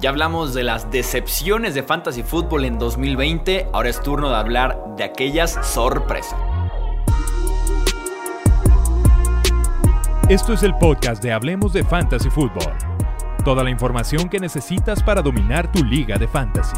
Ya hablamos de las decepciones de Fantasy Football en 2020, ahora es turno de hablar de aquellas sorpresas. Esto es el podcast de Hablemos de Fantasy Football. Toda la información que necesitas para dominar tu liga de fantasy.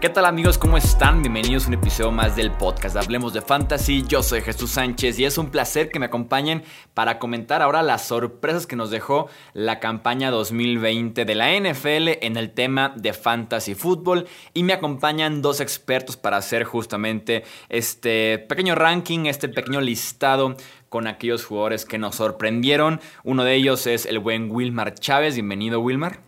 ¿Qué tal amigos? ¿Cómo están? Bienvenidos a un episodio más del podcast Hablemos de Fantasy. Yo soy Jesús Sánchez y es un placer que me acompañen para comentar ahora las sorpresas que nos dejó la campaña 2020 de la NFL en el tema de Fantasy Football. Y me acompañan dos expertos para hacer justamente este pequeño ranking, este pequeño listado con aquellos jugadores que nos sorprendieron. Uno de ellos es el buen Wilmar Chávez. Bienvenido Wilmar.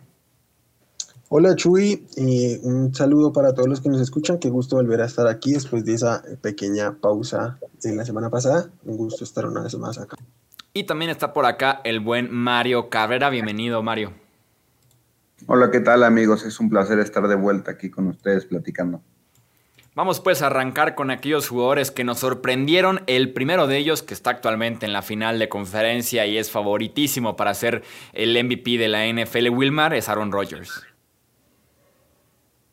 Hola Chuy, y un saludo para todos los que nos escuchan. Qué gusto volver a estar aquí después de esa pequeña pausa de la semana pasada. Un gusto estar una vez más acá. Y también está por acá el buen Mario Cabrera. Bienvenido, Mario. Hola, ¿qué tal amigos? Es un placer estar de vuelta aquí con ustedes platicando. Vamos pues a arrancar con aquellos jugadores que nos sorprendieron. El primero de ellos, que está actualmente en la final de conferencia y es favoritísimo para ser el MVP de la NFL Wilmar, es Aaron Rodgers.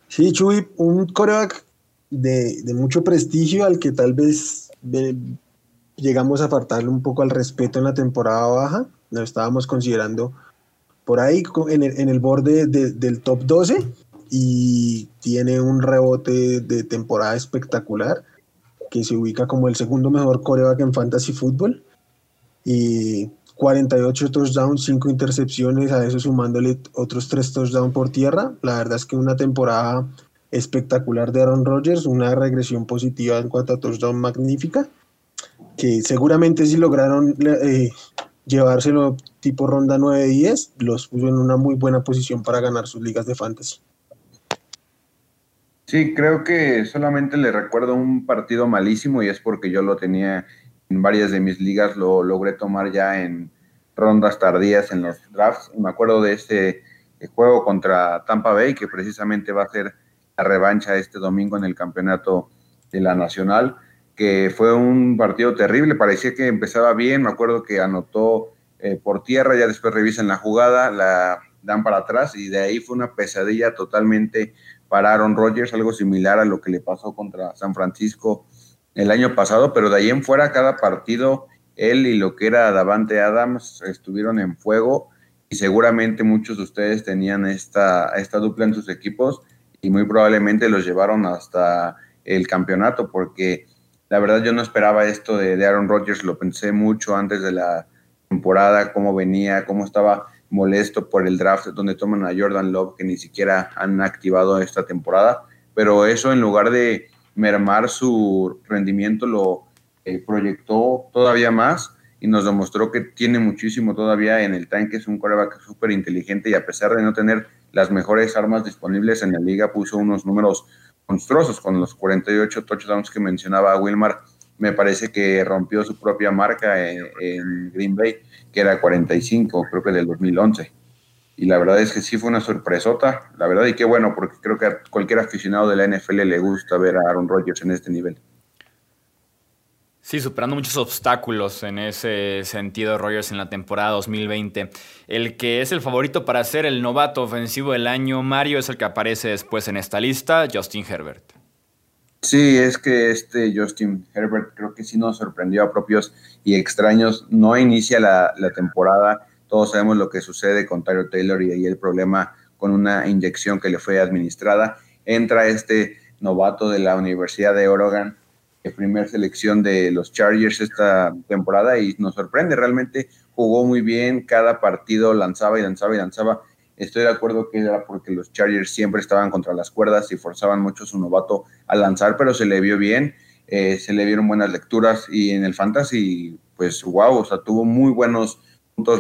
Sí, Chuy, un coreback de, mucho prestigio al que tal vez llegamos a apartarle un poco al respeto en la temporada baja. Lo estábamos considerando por ahí en el, borde del top 12 y tiene un rebote de temporada espectacular que se ubica como el segundo mejor coreback en fantasy fútbol. Y 48 touchdowns, 5 intercepciones, a eso sumándole otros 3 touchdowns por tierra. La verdad es que una temporada espectacular de Aaron Rodgers, una regresión positiva en cuanto a touchdown magnífica, que seguramente si lograron eh, llevárselo tipo ronda 9-10, los puso en una muy buena posición para ganar sus ligas de fantasy. Sí, creo que solamente le recuerdo un partido malísimo y es porque yo lo tenía en varias de mis ligas lo logré tomar ya en rondas tardías en los drafts. Me acuerdo de este juego contra Tampa Bay, que precisamente va a ser la revancha este domingo en el campeonato de la Nacional, que fue un partido terrible, parecía que empezaba bien, me acuerdo que anotó eh, por tierra, ya después revisan la jugada, la dan para atrás y de ahí fue una pesadilla totalmente para Aaron Rodgers, algo similar a lo que le pasó contra San Francisco el año pasado, pero de ahí en fuera cada partido él y lo que era Davante Adams estuvieron en fuego y seguramente muchos de ustedes tenían esta, esta dupla en sus equipos y muy probablemente los llevaron hasta el campeonato porque la verdad yo no esperaba esto de, de Aaron Rodgers, lo pensé mucho antes de la temporada, cómo venía, cómo estaba molesto por el draft donde toman a Jordan Love que ni siquiera han activado esta temporada, pero eso en lugar de mermar su rendimiento, lo eh, proyectó todavía más y nos demostró que tiene muchísimo todavía en el tanque, es un coreback súper inteligente y a pesar de no tener las mejores armas disponibles en la liga, puso unos números monstruosos con los 48 touchdowns que mencionaba Wilmar. Me parece que rompió su propia marca en, en Green Bay, que era 45, creo que del 2011 y la verdad es que sí fue una sorpresota, la verdad, y qué bueno, porque creo que a cualquier aficionado de la NFL le gusta ver a Aaron Rodgers en este nivel. Sí, superando muchos obstáculos en ese sentido Rodgers en la temporada 2020. El que es el favorito para ser el novato ofensivo del año, Mario, es el que aparece después en esta lista, Justin Herbert. Sí, es que este Justin Herbert creo que sí nos sorprendió a propios y extraños. No inicia la, la temporada todos sabemos lo que sucede con Tyler Taylor y ahí el problema con una inyección que le fue administrada. Entra este novato de la Universidad de Oregon, de primera selección de los Chargers esta temporada y nos sorprende. Realmente jugó muy bien, cada partido lanzaba y lanzaba y lanzaba. Estoy de acuerdo que era porque los Chargers siempre estaban contra las cuerdas y forzaban mucho a su novato a lanzar, pero se le vio bien, eh, se le vieron buenas lecturas y en el fantasy, pues wow, o sea, tuvo muy buenos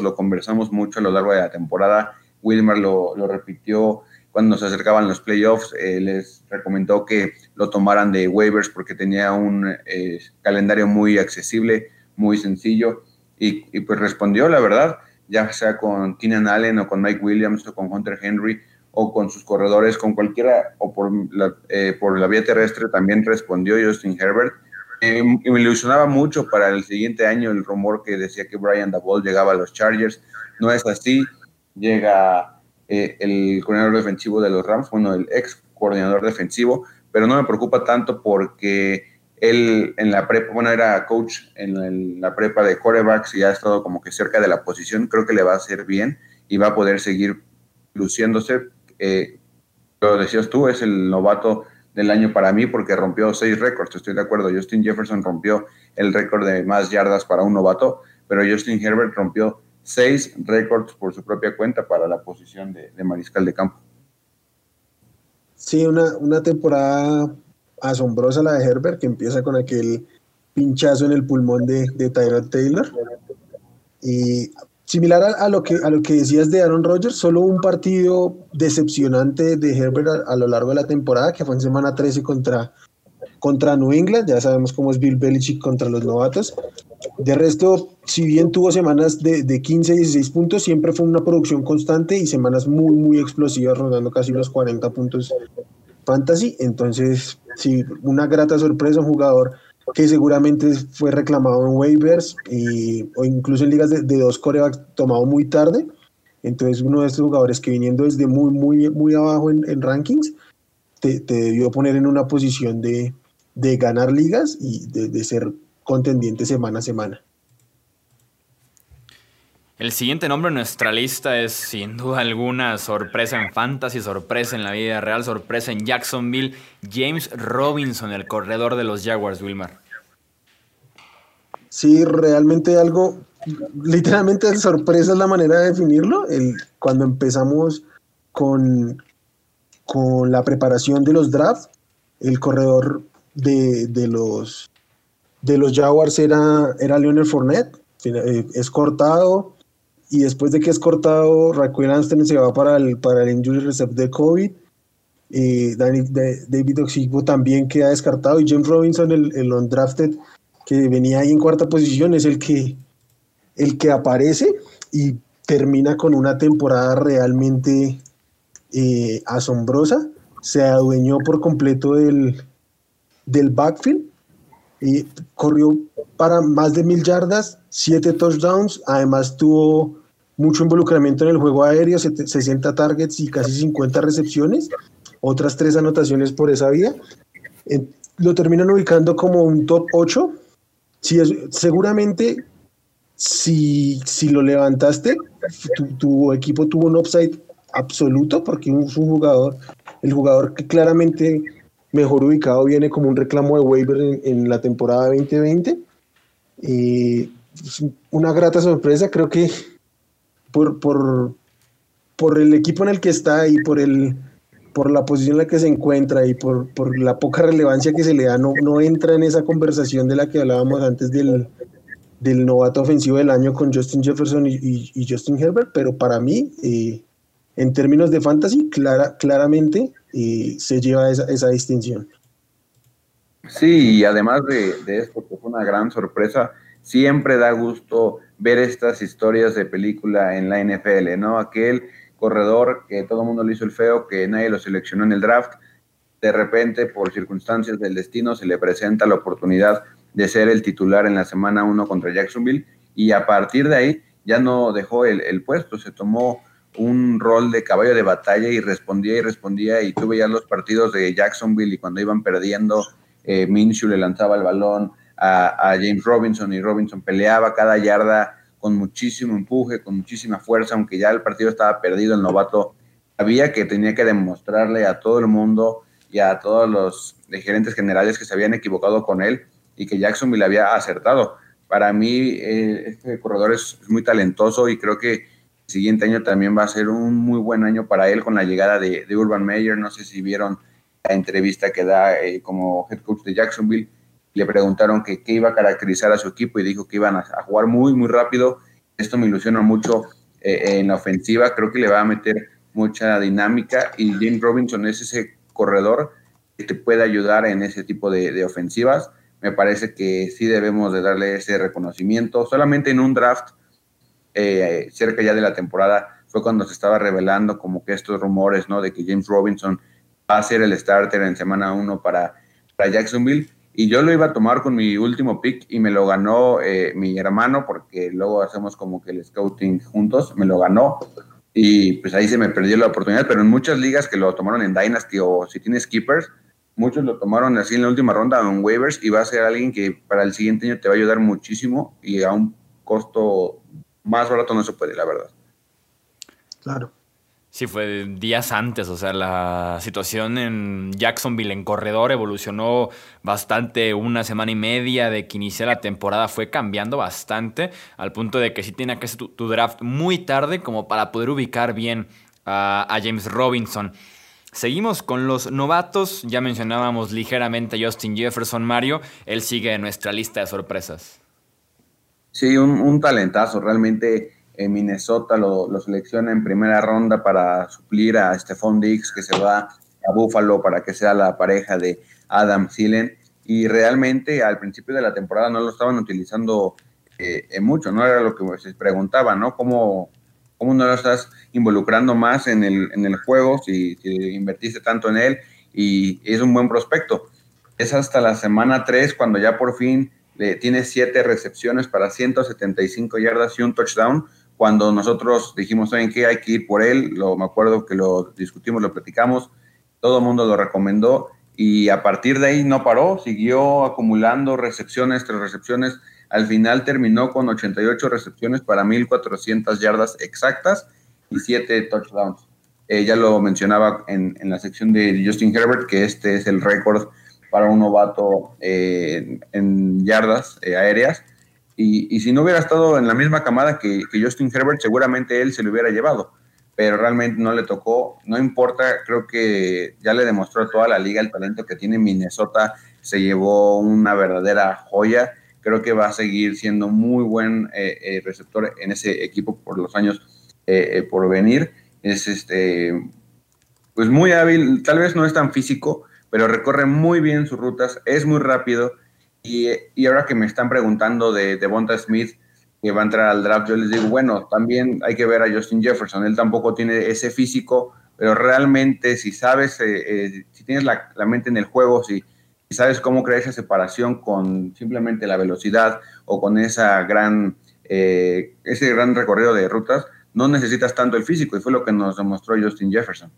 lo conversamos mucho a lo largo de la temporada. Wilmer lo, repitió cuando nos acercaban los playoffs, eh, les recomendó que lo tomaran de waivers porque tenía un eh, calendario muy accesible, muy sencillo, y, pues respondió, la verdad, ya sea con Keenan Allen o con Mike Williams o con Hunter Henry o con sus corredores, con cualquiera, o por la, eh, por la vía terrestre también respondió Justin Herbert, Eh, me ilusionaba mucho para el siguiente año el rumor que decía que Brian Dabol llegaba a los Chargers. No es así. Llega eh, el coordinador defensivo de los Rams, bueno, el ex coordinador defensivo, pero no me preocupa tanto porque él en la prepa, bueno, era coach en la prepa de corebacks y ha estado como que cerca de la posición. Creo que le va a hacer bien y va a poder seguir luciéndose. Eh, lo decías tú, es el novato del año para mí porque rompió seis récords, estoy de acuerdo. Justin Jefferson rompió el récord de más yardas para un novato, pero Justin Herbert rompió seis récords por su propia cuenta para la posición de, mariscal de campo. Sí, una, una temporada asombrosa la de Herbert, que empieza con aquel pinchazo en el pulmón de, de Tyrod Taylor. Y Similar a, lo que, a lo que decías de Aaron Rodgers, solo un partido decepcionante de Herbert a, lo largo de la temporada, que fue en semana 13 contra, contra New England. Ya sabemos cómo es Bill Belichick contra los novatos. De resto, si bien tuvo semanas de, de 15 y 16 puntos, siempre fue una producción constante y semanas muy, muy explosivas, rodando casi los 40 puntos fantasy. Entonces, sí, una grata sorpresa, un jugador que seguramente fue reclamado en waivers y, o incluso en ligas de, dos corebacks tomado muy tarde. Entonces uno de estos jugadores que viniendo desde muy, muy, muy abajo en, rankings, te, debió poner en una posición de, de ganar ligas y de, de ser contendiente semana a semana. El siguiente nombre en nuestra lista es sin duda alguna sorpresa en fantasy, sorpresa en la vida real, sorpresa en Jacksonville. James Robinson, el corredor de los Jaguars, Wilmar. Sí, realmente algo, literalmente sorpresa es la manera de definirlo. Cuando empezamos con, con la preparación de los drafts, el corredor de, de los, de los Jaguars era, era Leonard Fournette, eh, es cortado y después de que es cortado, Raquel Anston se va para el, para el injury reserve de COVID. Y David Oxigbo también queda descartado. Y James Robinson, el, el undrafted, que venía ahí en cuarta posición, es el que, el que aparece y termina con una temporada realmente eh, asombrosa. Se adueñó por completo del, del backfield y corrió para más de mil yardas, siete touchdowns, además tuvo mucho involucramiento en el juego aéreo, 60 targets y casi 50 recepciones, otras tres anotaciones por esa vía. Lo terminan ubicando como un top 8. Si seguramente, si, si lo levantaste, tu, equipo tuvo un upside absoluto porque un jugador, el jugador que claramente mejor ubicado viene como un reclamo de waiver en, la temporada 2020. Y una grata sorpresa, creo que por, por, por el equipo en el que está y por el por la posición en la que se encuentra y por, por la poca relevancia que se le da, no, no entra en esa conversación de la que hablábamos antes del, del novato ofensivo del año con Justin Jefferson y, y, Justin Herbert, pero para mí, eh, en términos de fantasy, clara, claramente eh, se lleva esa, esa, distinción. Sí, y además de, de esto, que fue una gran sorpresa, siempre da gusto ver estas historias de película en la NFL, ¿no? Aquel corredor que todo el mundo le hizo el feo, que nadie lo seleccionó en el draft, de repente por circunstancias del destino se le presenta la oportunidad de ser el titular en la semana 1 contra Jacksonville y a partir de ahí ya no dejó el, puesto, se tomó un rol de caballo de batalla y respondía y respondía y tuve ya los partidos de Jacksonville y cuando iban perdiendo, eh, Minshew le lanzaba el balón, a, James Robinson y Robinson peleaba cada yarda con muchísimo empuje, con muchísima fuerza, aunque ya el partido estaba perdido, el novato sabía que tenía que demostrarle a todo el mundo y a todos los gerentes generales que se habían equivocado con él y que Jacksonville había acertado. Para mí, eh, este corredor es muy talentoso y creo que siguiente año también va a ser un muy buen año para él con la llegada de, Urban Meyer. No sé si vieron la entrevista que da eh, como head coach de Jacksonville le preguntaron que qué iba a caracterizar a su equipo y dijo que iban a, jugar muy, muy rápido. Esto me ilusiona mucho eh, en la ofensiva, creo que le va a meter mucha dinámica y James Robinson es ese corredor que te puede ayudar en ese tipo de, ofensivas. Me parece que sí debemos de darle ese reconocimiento. Solamente en un draft eh, cerca ya de la temporada fue cuando se estaba revelando como que estos rumores, ¿no? De que James Robinson va a ser el starter en semana 1 para, para Jacksonville y yo lo iba a tomar con mi último pick y me lo ganó eh, mi hermano porque luego hacemos como que el scouting juntos, me lo ganó y pues ahí se me perdió la oportunidad, pero en muchas ligas que lo tomaron en Dynasty o si tienes keepers, muchos lo tomaron así en la última ronda en waivers y va a ser alguien que para el siguiente año te va a ayudar muchísimo y a un costo más barato no se puede, la verdad. Claro. Sí, fue días antes, o sea, la situación en Jacksonville en corredor evolucionó bastante, una semana y media de que inicié la temporada fue cambiando bastante, al punto de que sí tiene que hacer tu, draft muy tarde como para poder ubicar bien a, a, James Robinson. Seguimos con los novatos, ya mencionábamos ligeramente a Justin Jefferson Mario, él sigue en nuestra lista de sorpresas. Sí, un, un talentazo, realmente en Minnesota lo, selecciona en primera ronda para suplir a Stephon Diggs, que se va a Buffalo para que sea la pareja de Adam Thielen. Y realmente al principio de la temporada no lo estaban utilizando eh, mucho, no era lo que se preguntaba, ¿no? ¿Cómo, ¿Cómo no lo estás involucrando más en el, en el juego si, si, invertiste tanto en él? Y es un buen prospecto. Es hasta la semana 3 cuando ya por fin le, tiene 7 recepciones para 175 yardas y un touchdown cuando nosotros dijimos, ¿saben qué? Hay que ir por él, lo, me acuerdo que lo discutimos, lo platicamos, todo el mundo lo recomendó y a partir de ahí no paró, siguió acumulando recepciones tras recepciones. Al final terminó con 88 recepciones para 1.400 yardas exactas y 7 touchdowns. Eh, ya lo mencionaba en, en, la sección de Justin Herbert, que este es el récord para un novato eh, en yardas eh, aéreas. Y, si no hubiera estado en la misma camada que, Justin Herbert, seguramente él se lo hubiera llevado, pero realmente no le tocó, no importa, creo que ya le demostró a toda la liga el talento que tiene. Minnesota, se llevó una verdadera joya, creo que va a seguir siendo muy buen eh, eh, receptor en ese equipo por los años por venir, es este, pues muy hábil, tal vez no es tan físico, pero recorre muy bien sus rutas, es muy rápido, y, ahora que me están preguntando de Devonta Smith, que va a entrar al draft, yo les digo, bueno, también hay que ver a Justin Jefferson, él tampoco tiene ese físico, pero realmente si sabes, eh, eh, si tienes la, mente en el juego, si, sabes cómo crear esa separación con simplemente la velocidad o con esa gran, eh, ese gran recorrido de rutas, no necesitas tanto el físico y fue lo que nos demostró Justin Jefferson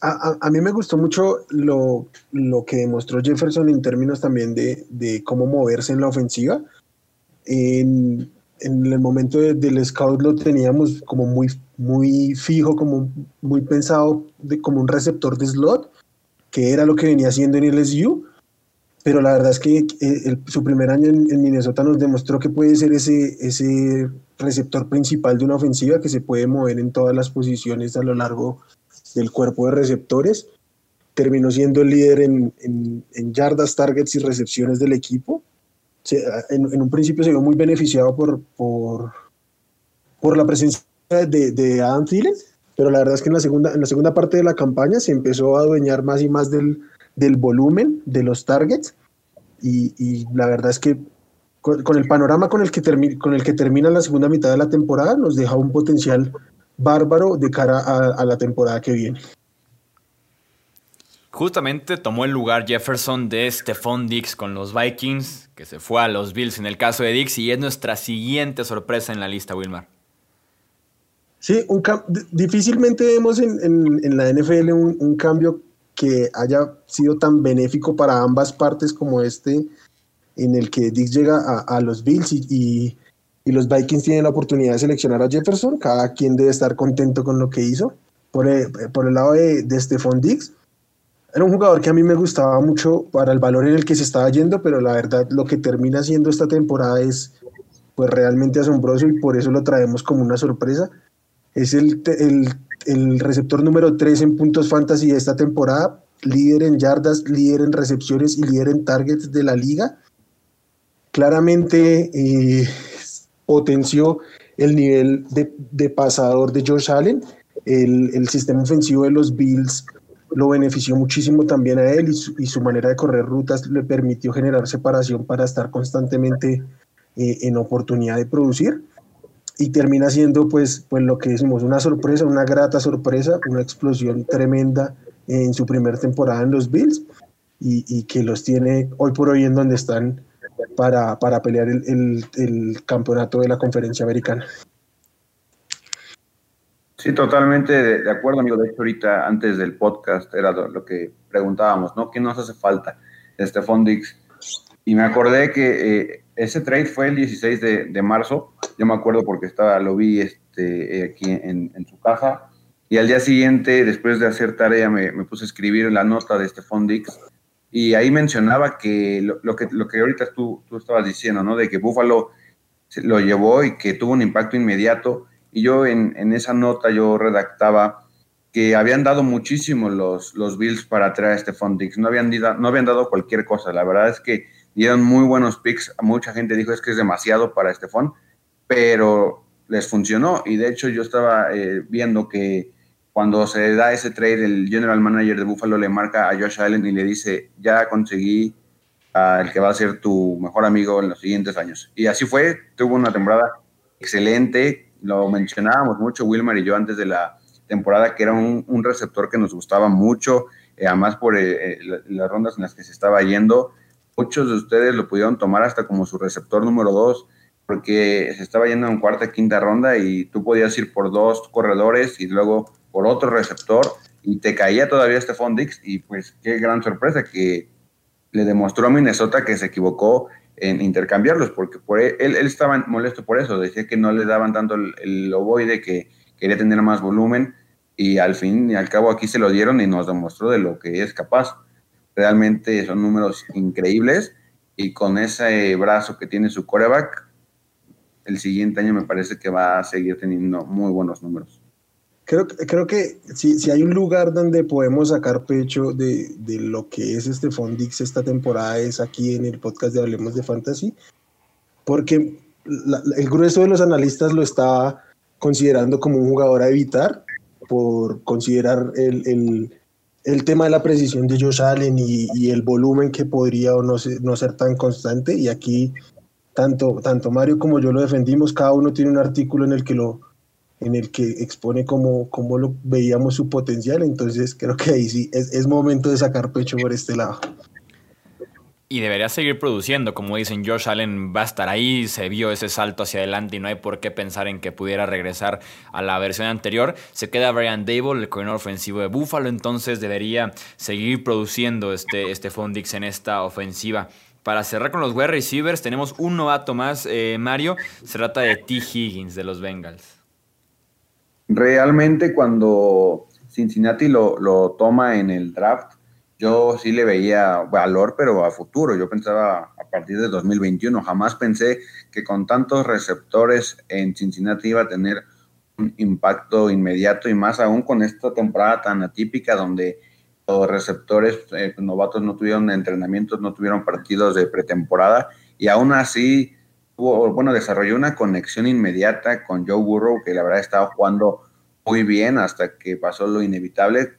a, mí me gustó mucho lo, que demostró Jefferson en términos también de, cómo moverse en la ofensiva. En, el momento del scout lo teníamos como muy, muy fijo, como muy pensado de, como un receptor de slot, que era lo que venía haciendo en LSU. Pero la verdad es que eh, su primer año en, en, Minnesota nos demostró que puede ser ese, ese receptor principal de una ofensiva que se puede mover en todas las posiciones a lo largo del cuerpo de receptores. Terminó siendo el líder en, en, yardas, targets y recepciones del equipo. en, un principio se vio muy beneficiado por, por, por la presencia de, de, Adam Thielen, pero la verdad es que en la, segunda, en la segunda parte de la campaña se empezó a adueñar más y más del, del volumen de los targets y, la verdad es que con, el panorama con el, que con el que termina la segunda mitad de la temporada nos deja un potencial bárbaro de cara a, la temporada que viene. Justamente tomó el lugar Jefferson de Stephon Dix con los Vikings, que se fue a los Bills en el caso de Dix, y es nuestra siguiente sorpresa en la lista, Wilmar. Sí, difícilmente vemos en, la NFL un, cambio que haya sido tan benéfico para ambas partes como este, en el que Dix llega a, los Bills y, y los Vikings tienen la oportunidad de seleccionar a Jefferson, cada quien debe estar contento con lo que hizo. Por el, por el lado de, de Stephon Diggs, era un jugador que a mí me gustaba mucho para el valor en el que se estaba yendo, pero la verdad lo que termina siendo esta temporada es pues realmente asombroso y por eso lo traemos como una sorpresa. Es el, el, el receptor número 3 en puntos fantasy de esta temporada, líder en yardas, líder en recepciones y líder en targets de la liga. Claramente eh, potenció el nivel de, pasador de Josh Allen. El, sistema ofensivo de los Bills lo benefició muchísimo también a él y su, manera de correr rutas le permitió generar separación para estar constantemente eh, en oportunidad de producir. Y termina siendo pues, pues lo que decimos, una sorpresa, una grata sorpresa, una explosión tremenda en su primera temporada en los Bills. y, que los tiene hoy por hoy en donde están para, para pelear el, el, campeonato de la conferencia americana. Sí, totalmente de, acuerdo, amigo. De hecho, ahorita antes del podcast era lo, que preguntábamos, ¿no? ¿Qué nos hace falta? Este Fondix. Y me acordé que eh, ese trade fue el 16 de, de, marzo. Yo me acuerdo porque estaba, lo vi este, aquí en, en su casa. Y al día siguiente, después de hacer tarea, me, me puse a escribir la nota de este Fondix y ahí mencionaba que lo, que lo que ahorita tú, tú estabas diciendo, ¿no? De que Buffalo lo llevó y que tuvo un impacto inmediato. Y yo en, en esa nota yo redactaba que habían dado muchísimo los, los Bills para traer a este Dix. No habían, no habían dado cualquier cosa. La verdad es que dieron muy buenos picks. Mucha gente dijo es que es demasiado para fond, pero les funcionó. Y de hecho yo estaba eh, viendo que cuando se da ese trade, el general manager de Buffalo le marca a Josh Allen y le dice, ya conseguí al que va a ser tu mejor amigo en los siguientes años. Y así fue, tuvo una temporada excelente, lo mencionábamos mucho Wilmer y yo antes de la temporada, que era un, receptor que nos gustaba mucho, eh, además por eh, eh, las rondas en las que se estaba yendo. Muchos de ustedes lo pudieron tomar hasta como su receptor número dos, porque se estaba yendo en cuarta, quinta ronda y tú podías ir por dos corredores y luego por otro receptor y te caía todavía este Dix y pues qué gran sorpresa que le demostró a Minnesota que se equivocó en intercambiarlos porque por e, él, él, estaba molesto por eso, decía que no le daban tanto el, el que quería tener más volumen y al fin y al cabo aquí se lo dieron y nos demostró de lo que es capaz. Realmente son números increíbles y con ese brazo que tiene su coreback, el siguiente año me parece que va a seguir teniendo muy buenos números. Creo, creo que si, si hay un lugar donde podemos sacar pecho de, de lo que es este Fondix esta temporada es aquí en el podcast de Hablemos de Fantasy, porque el grueso de los analistas lo está considerando como un jugador a evitar por considerar el, el, el tema de la precisión de Josh Allen y, y, el volumen que podría o no ser, no ser tan constante. Y aquí tanto, tanto Mario como yo lo defendimos, cada uno tiene un artículo en el que lo, en el que expone cómo, cómo lo veíamos su potencial, entonces creo que ahí sí es, momento de sacar pecho por este lado. Y debería seguir produciendo, como dicen, Josh Allen va a estar ahí, se vio ese salto hacia adelante y no hay por qué pensar en que pudiera regresar a la versión anterior. Se queda Brian Dable, el coordinador ofensivo de Buffalo, entonces debería seguir produciendo este, este Fondix en esta ofensiva. Para cerrar con los wide receivers, tenemos un novato más, eh, Mario. Se trata de T. Higgins de los Bengals realmente cuando Cincinnati lo, lo, toma en el draft, yo sí le veía valor, pero a futuro. Yo pensaba a partir de 2021. Jamás pensé que con tantos receptores en Cincinnati iba a tener un impacto inmediato y más aún con esta temporada tan atípica donde los receptores eh, novatos no tuvieron entrenamientos, no tuvieron partidos de pretemporada y aún así bueno, desarrolló una conexión inmediata con Joe Burrow, que la verdad estaba jugando muy bien hasta que pasó lo inevitable,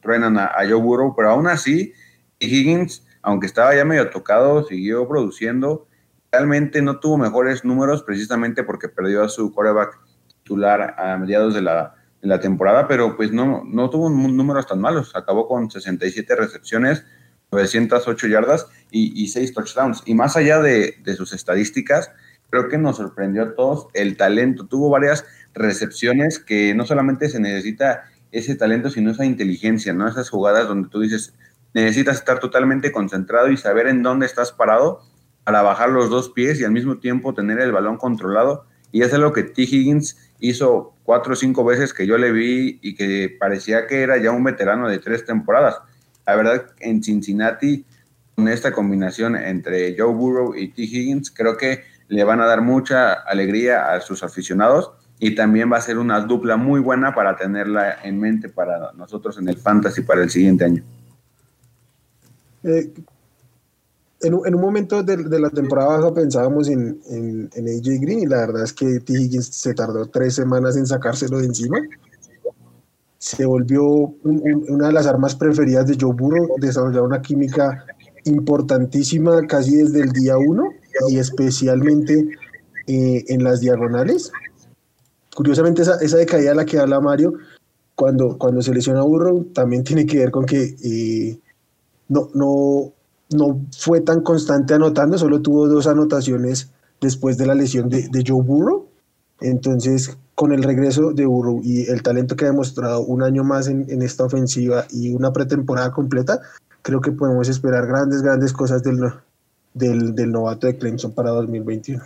truenan a, Joe Burrow, pero aún así, Higgins, aunque estaba ya medio tocado, siguió produciendo. Realmente no tuvo mejores números precisamente porque perdió a su coreback titular a mediados de la, de la temporada, pero pues no, no tuvo números tan malos. Acabó con 67 recepciones, 908 yardas y, y 6 touchdowns. Y más allá de, de, sus estadísticas, creo que nos sorprendió a todos el talento. Tuvo varias recepciones que no solamente se necesita ese talento, sino esa inteligencia, ¿no? Esas jugadas donde tú dices, necesitas estar totalmente concentrado y saber en dónde estás parado para bajar los dos pies y al mismo tiempo tener el balón controlado. Y eso es lo que T. Higgins hizo cuatro o cinco veces que yo le vi y que parecía que era ya un veterano de tres temporadas la verdad, en Cincinnati, con esta combinación entre Joe Burrow y T. Higgins, creo que le van a dar mucha alegría a sus aficionados y también va a ser una dupla muy buena para tenerla en mente para nosotros en el Fantasy para el siguiente año. Eh, en, un momento de, la temporada baja pensábamos en, en, en, AJ Green y la verdad es que T. Higgins se tardó tres semanas en sacárselo de encima se volvió una de las armas preferidas de Joe Burrow, desarrolló una química importantísima casi desde el día uno y especialmente eh, en las diagonales. Curiosamente esa, esa decaída a la que habla Mario, cuando, cuando se lesiona a Burrow, también tiene que ver con que eh, no, no, no fue tan constante anotando, solo tuvo dos anotaciones después de la lesión de, de Joe Burrow. Entonces, con el regreso de Burrow y el talento que ha demostrado un año más en, esta ofensiva y una pretemporada completa, creo que podemos esperar grandes, grandes cosas del novato de Clemson para 2021.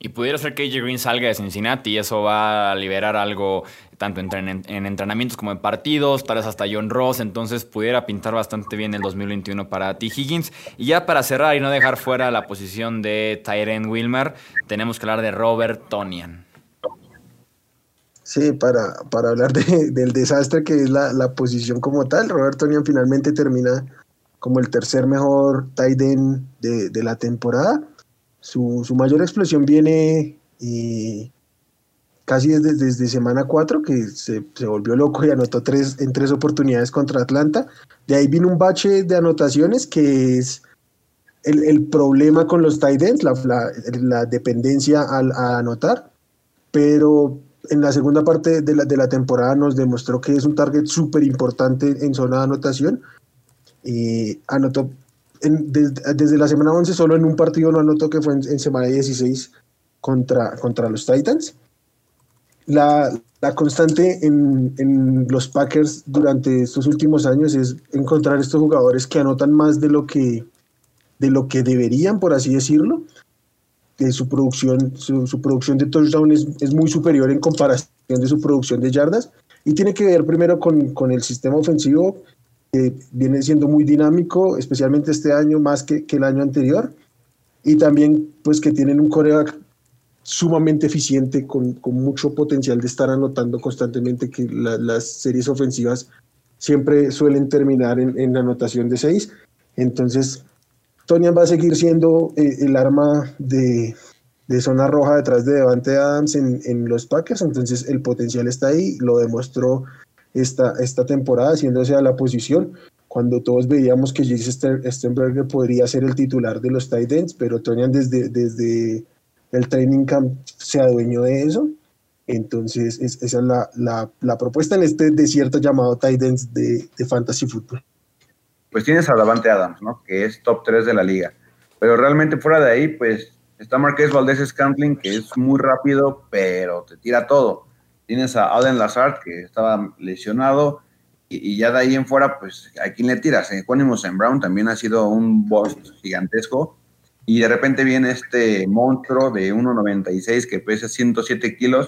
Y pudiera ser que AJ Green salga de Cincinnati y eso va a liberar algo tanto en, en, entrenamientos como en partidos, tal vez hasta John Ross, entonces pudiera pintar bastante bien el 2021 para T. Higgins. Y ya para cerrar y no dejar fuera la posición de Tyren Wilmer, tenemos que hablar de Robert Tonian. Sí, para, para hablar de, del desastre que es la, la, posición como tal, Robert Tonian finalmente termina como el tercer mejor tight end de, de la temporada. Su, su, mayor explosión viene y casi desde, desde semana 4, que se, se, volvió loco y anotó tres, en tres oportunidades contra Atlanta. De ahí vino un bache de anotaciones que es el, el problema con los tight ends, la, la, la dependencia al, a anotar. Pero en la segunda parte de la, de la temporada nos demostró que es un target súper importante en zona de anotación. Y anotó en, desde, desde la semana 11, solo en un partido no anotó que fue en, en semana 16 contra, contra los Titans. La, la constante en, en, los Packers durante estos últimos años es encontrar estos jugadores que anotan más de lo que, de lo que deberían, por así decirlo. Que su producción, su, su producción de touchdown es, es, muy superior en comparación de su producción de yardas. Y tiene que ver primero con, con el sistema ofensivo, que viene siendo muy dinámico, especialmente este año más que, que el año anterior. Y también, pues, que tienen un coreback sumamente eficiente, con, con, mucho potencial de estar anotando constantemente, que la, las series ofensivas siempre suelen terminar en, en anotación de seis. Entonces, Tonian va a seguir siendo eh, el arma de, de, zona roja detrás de Devante Adams en, en, los Packers, entonces el potencial está ahí, lo demostró esta, esta temporada, haciéndose a la posición, cuando todos veíamos que Jason Stenberger podría ser el titular de los tight ends, pero Tonian desde, desde el training camp se adueñó de eso. Entonces, es, esa es la, la, la, propuesta en este desierto llamado Titans de, de Fantasy Football. Pues tienes a Davante Adams, ¿no? Que es top 3 de la liga. Pero realmente fuera de ahí, pues está Marqués Valdés Scantling, que es muy rápido, pero te tira todo. Tienes a Alden Lazard, que estaba lesionado, y, ya de ahí en fuera, pues, ¿a quién le tiras? Equanimous en Brown también ha sido un boss gigantesco y de repente viene este monstruo de 1,96 que pesa 107 kilos,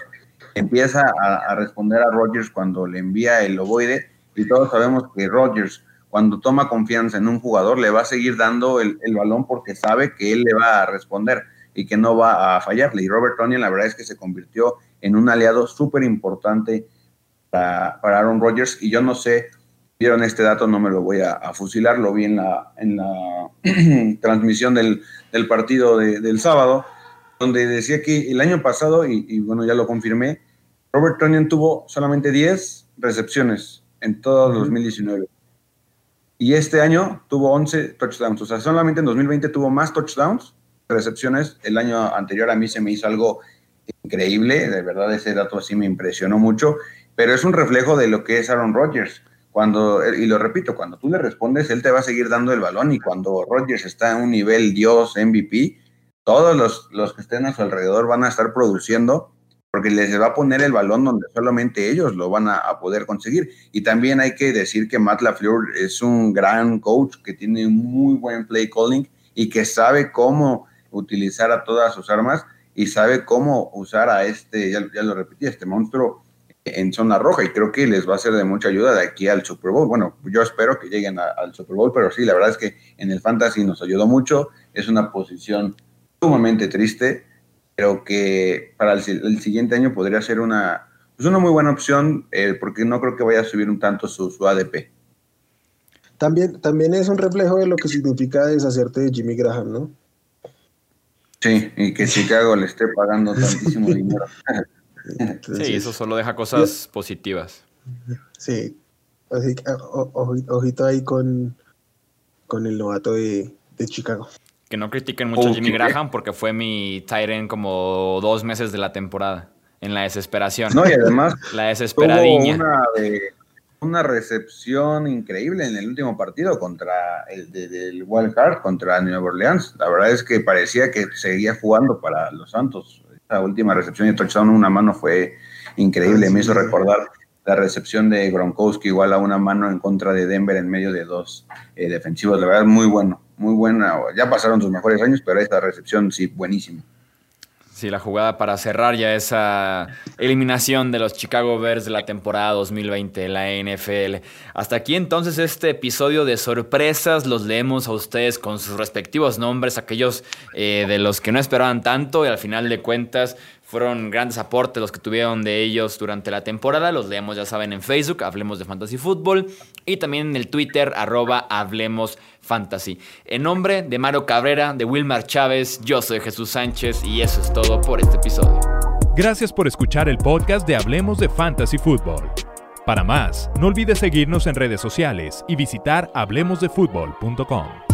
empieza a, a, responder a Rodgers cuando le envía el ovoide y todos sabemos que Rodgers cuando toma confianza en un jugador le va a seguir dando el, el balón porque sabe que él le va a responder y que no va a fallarle. Y Robert Tonian la verdad es que se convirtió en un aliado súper importante para, para Aaron Rodgers y yo no sé vieron este dato, no me lo voy a, a fusilar, lo vi en la, en la transmisión del, del partido de, del sábado, donde decía que el año pasado, y, y, bueno, ya lo confirmé, Robert Tonian tuvo solamente 10 recepciones en todo -huh. 2019. Y este año tuvo 11 touchdowns, o sea, solamente en 2020 tuvo más touchdowns, recepciones. El año anterior a mí se me hizo algo increíble, de verdad ese dato así me impresionó mucho, pero es un reflejo de lo que es Aaron Rodgers. Cuando, y lo repito, cuando tú le respondes, él te va a seguir dando el balón. Y cuando Rodgers está en un nivel Dios MVP, todos los, los que estén a su alrededor van a estar produciendo porque les va a poner el balón donde solamente ellos lo van a, poder conseguir. Y también hay que decir que Matt LaFleur es un gran coach que tiene muy buen play calling y que sabe cómo utilizar a todas sus armas y sabe cómo usar a este, ya, lo repetí, este monstruo en zona roja y creo que les va a ser de mucha ayuda de aquí al Super Bowl. Bueno, yo espero que lleguen al Super Bowl, pero sí, la verdad es que en el fantasy nos ayudó mucho. Es una posición sumamente triste, pero que para el, el siguiente año podría ser una, pues una muy buena opción eh, porque no creo que vaya a subir un tanto su, su ADP. También, también es un reflejo de lo que significa deshacerte de Jimmy Graham, ¿no? Sí, y que Chicago le esté pagando tantísimo dinero. Entonces, sí, eso solo deja cosas yo, positivas. Sí, así que ojito ahí con, con el novato de, de Chicago. Que no critiquen mucho a Jimmy Graham porque fue mi Tyren como dos meses de la temporada, en la desesperación. No, y además la desesperadiña. Tuvo una de, una recepción increíble en el último partido contra el del Wild Card contra Nueva Orleans. La verdad es que parecía que seguía jugando para los Santos. Esa última recepción y touchdown una mano fue increíble. Me hizo recordar la recepción de Gronkowski igual a una mano en contra de Denver en medio de dos eh, defensivos. La verdad, muy bueno, muy buena. Ya pasaron sus mejores años, pero esta recepción sí, buenísima. Sí, la jugada para cerrar ya esa eliminación de los Chicago Bears de la temporada 2020 de la NFL. Hasta aquí entonces este episodio de sorpresas. Los leemos a ustedes con sus respectivos nombres, aquellos eh, de los que no esperaban tanto y al final de cuentas fueron grandes aportes los que tuvieron de ellos durante la temporada. Los leemos, ya saben, en Facebook, Hablemos de Fantasy Football. Y también en el Twitter, arroba Hablemos Fantasy. En nombre de Mario Cabrera, de Wilmar Chávez, yo soy Jesús Sánchez y eso es todo por este episodio. Gracias por escuchar el podcast de Hablemos de Fantasy Football. Para más, no olvides seguirnos en redes sociales y visitar hablemosdefutbol.com.